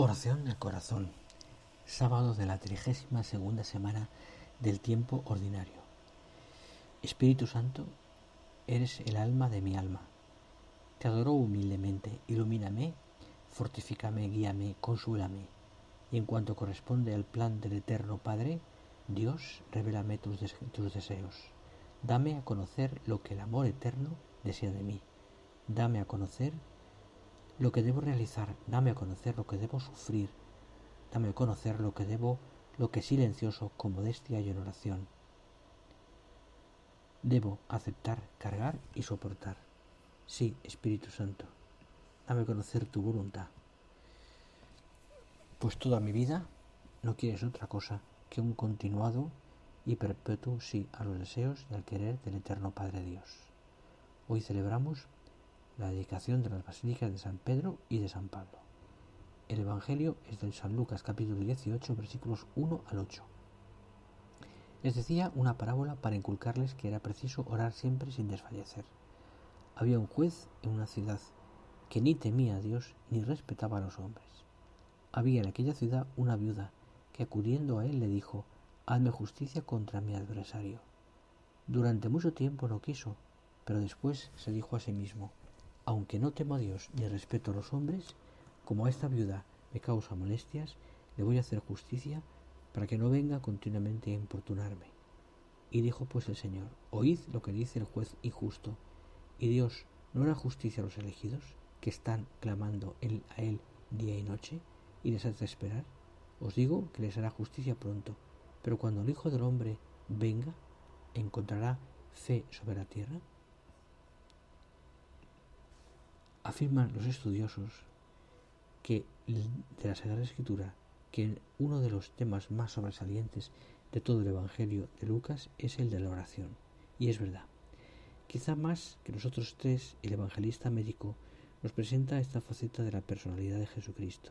Oración del corazón. Sábado de la trigésima segunda semana del tiempo ordinario. Espíritu Santo, eres el alma de mi alma. Te adoro humildemente. Ilumíname, fortifícame, guíame, consúlame. Y en cuanto corresponde al plan del Eterno Padre, Dios, revélame tus, tus deseos. Dame a conocer lo que el amor eterno desea de mí. Dame a conocer lo que debo realizar. Dame a conocer lo que debo sufrir. Dame a conocer lo que debo, lo que silencioso con modestia y en oración. Debo aceptar, cargar y soportar. Sí, Espíritu Santo, dame a conocer tu voluntad. Pues toda mi vida no quieres otra cosa que un continuado y perpetuo sí a los deseos y al querer del Eterno Padre Dios. Hoy celebramos la dedicación de las basílicas de San Pedro y de San Pablo. El Evangelio es del San Lucas capítulo 18 versículos 1 al 8. Les decía una parábola para inculcarles que era preciso orar siempre sin desfallecer. Había un juez en una ciudad que ni temía a Dios ni respetaba a los hombres. Había en aquella ciudad una viuda que acudiendo a él le dijo, Hazme justicia contra mi adversario. Durante mucho tiempo no quiso, pero después se dijo a sí mismo, Aunque no temo a Dios ni respeto a los hombres, como a esta viuda me causa molestias, le voy a hacer justicia para que no venga continuamente a importunarme. Y dijo pues el Señor, Oíd lo que dice el juez injusto. ¿Y Dios no hará justicia a los elegidos, que están clamando él a Él día y noche, y les hace esperar? Os digo que les hará justicia pronto, pero cuando el Hijo del Hombre venga, ¿encontrará fe sobre la tierra? Afirman los estudiosos que de la Sagrada Escritura que uno de los temas más sobresalientes de todo el Evangelio de Lucas es el de la oración. Y es verdad. Quizá más que los otros tres, el evangelista médico nos presenta esta faceta de la personalidad de Jesucristo.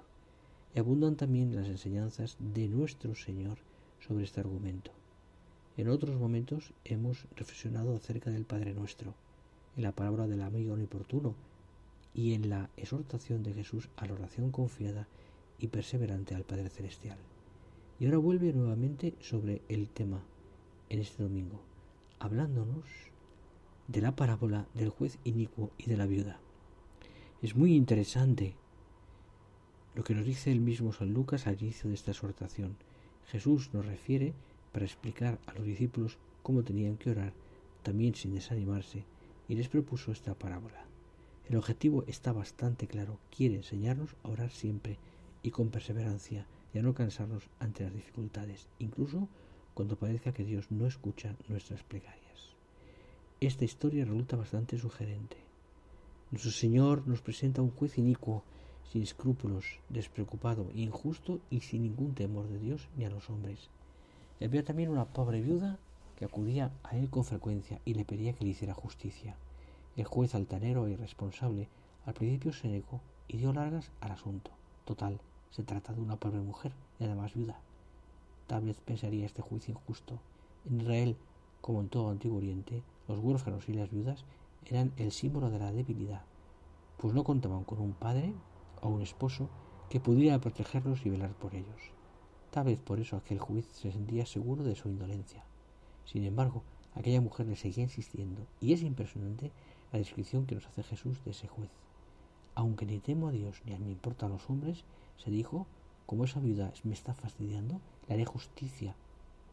Y abundan también las enseñanzas de nuestro Señor sobre este argumento. En otros momentos hemos reflexionado acerca del Padre Nuestro, en la palabra del amigo inoportuno y en la exhortación de Jesús a la oración confiada y perseverante al Padre Celestial. Y ahora vuelve nuevamente sobre el tema en este domingo, hablándonos de la parábola del juez inicuo y de la viuda. Es muy interesante lo que nos dice el mismo San Lucas al inicio de esta exhortación. Jesús nos refiere para explicar a los discípulos cómo tenían que orar, también sin desanimarse, y les propuso esta parábola. El objetivo está bastante claro, quiere enseñarnos a orar siempre y con perseverancia y a no cansarnos ante las dificultades, incluso cuando parezca que Dios no escucha nuestras plegarias. Esta historia resulta bastante sugerente. Nuestro Señor nos presenta un juez inicuo, sin escrúpulos, despreocupado, injusto y sin ningún temor de Dios ni a los hombres. Había también una pobre viuda que acudía a él con frecuencia y le pedía que le hiciera justicia. El juez altanero e irresponsable al principio se negó y dio largas al asunto. Total, se trata de una pobre mujer y además viuda. Tal vez pensaría este juicio injusto. En Israel, como en todo Antiguo Oriente, los huérfanos y las viudas eran el símbolo de la debilidad, pues no contaban con un padre o un esposo que pudiera protegerlos y velar por ellos. Tal vez por eso aquel juez se sentía seguro de su indolencia. Sin embargo, aquella mujer le seguía insistiendo, y es impresionante la descripción que nos hace Jesús de ese juez. aunque ni temo a Dios ni a mí importan los hombres, se dijo, como esa viuda me está fastidiando, le haré justicia,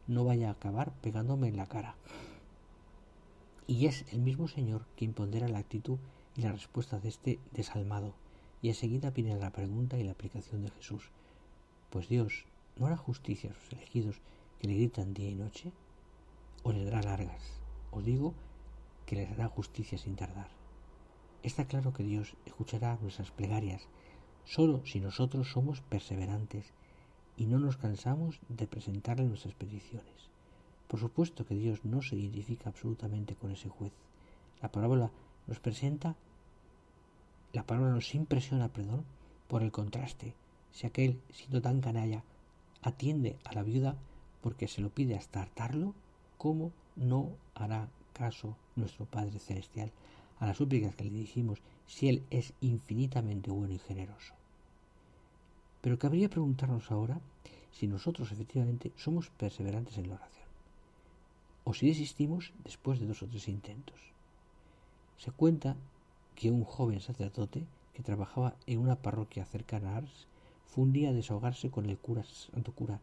no vaya a acabar pegándome en la cara. Y es el mismo Señor quien pondera la actitud y la respuesta de este desalmado, y enseguida viene la pregunta y la aplicación de Jesús. Pues Dios no hará justicia a sus elegidos que le gritan día y noche, o le dará largas. Os digo que les hará justicia sin tardar. Está claro que Dios escuchará nuestras plegarias solo si nosotros somos perseverantes y no nos cansamos de presentarle nuestras peticiones. Por supuesto que Dios no se identifica absolutamente con ese juez. La parábola nos presenta, la palabra nos impresiona, perdón, por el contraste. Si aquel, siendo tan canalla, atiende a la viuda porque se lo pide hasta hartarlo, ¿cómo no hará caso nuestro Padre Celestial a las súplicas que le dirigimos si Él es infinitamente bueno y generoso? Pero cabría preguntarnos ahora si nosotros efectivamente somos perseverantes en la oración, o si desistimos después de dos o tres intentos. Se cuenta que un joven sacerdote que trabajaba en una parroquia cercana a Ars fue un día a desahogarse con el cura, santo cura,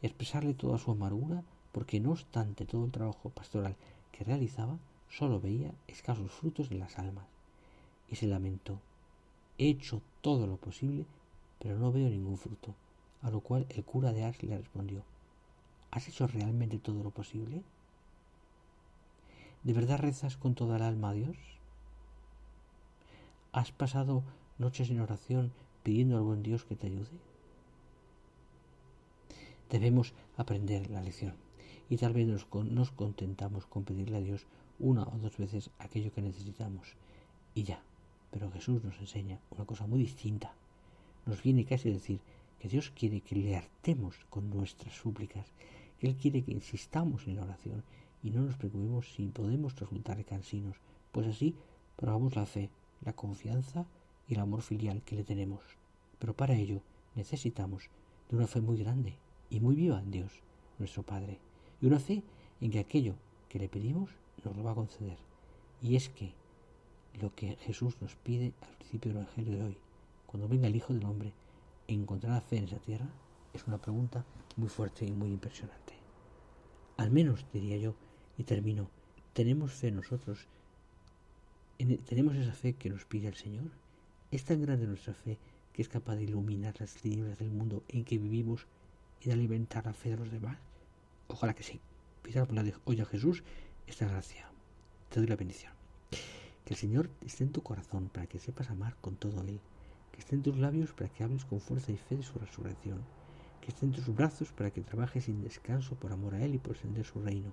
y expresarle toda su amargura porque no obstante todo el trabajo pastoral que realizaba, solo veía escasos frutos de las almas. Y se lamentó. He hecho todo lo posible, pero no veo ningún fruto. A lo cual el cura de Ars le respondió, ¿Has hecho realmente todo lo posible? ¿De verdad rezas con toda el alma a Dios? ¿Has pasado noches en oración pidiendo al buen Dios que te ayude? Debemos aprender la lección y tal vez nos, nos, contentamos con pedirle a Dios una o dos veces aquello que necesitamos y ya. Pero Jesús nos enseña una cosa muy distinta. Nos viene casi a decir que Dios quiere que le hartemos con nuestras súplicas, que Él quiere que insistamos en la oración y no nos preocupemos si podemos resultar cansinos, pues así probamos la fe, la confianza y el amor filial que le tenemos. Pero para ello necesitamos de una fe muy grande y muy viva en Dios, nuestro Padre, y una fe en que aquello que le pedimos nos lo va a conceder. Y es que lo que Jesús nos pide al principio del Evangelio de hoy, cuando venga el Hijo del Hombre, ¿encontrará fe en esa tierra? Es una pregunta muy fuerte y muy impresionante. Al menos, diría yo, y termino, ¿tenemos fe nosotros? ¿Tenemos esa fe que nos pide el Señor? ¿Es tan grande nuestra fe que es capaz de iluminar las tinieblas del mundo en que vivimos y de alimentar la fe de los demás? Ojalá que sí. Pida por la de hoy a Jesús esta gracia. Te doy la bendición. Que el Señor esté en tu corazón para que sepas amar con todo Él. Que esté en tus labios para que hables con fuerza y fe de su resurrección. Que esté en tus brazos para que trabajes sin descanso por amor a Él y por extender su reino.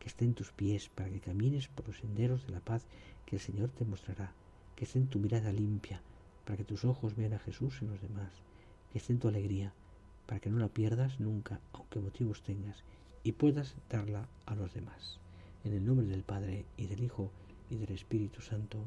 Que esté en tus pies para que camines por los senderos de la paz que el Señor te mostrará. Que esté en tu mirada limpia para que tus ojos vean a Jesús en los demás. Que esté en tu alegría para que no la pierdas nunca, aunque motivos tengas, y puedas darla a los demás. En el nombre del Padre, y del Hijo, y del Espíritu Santo.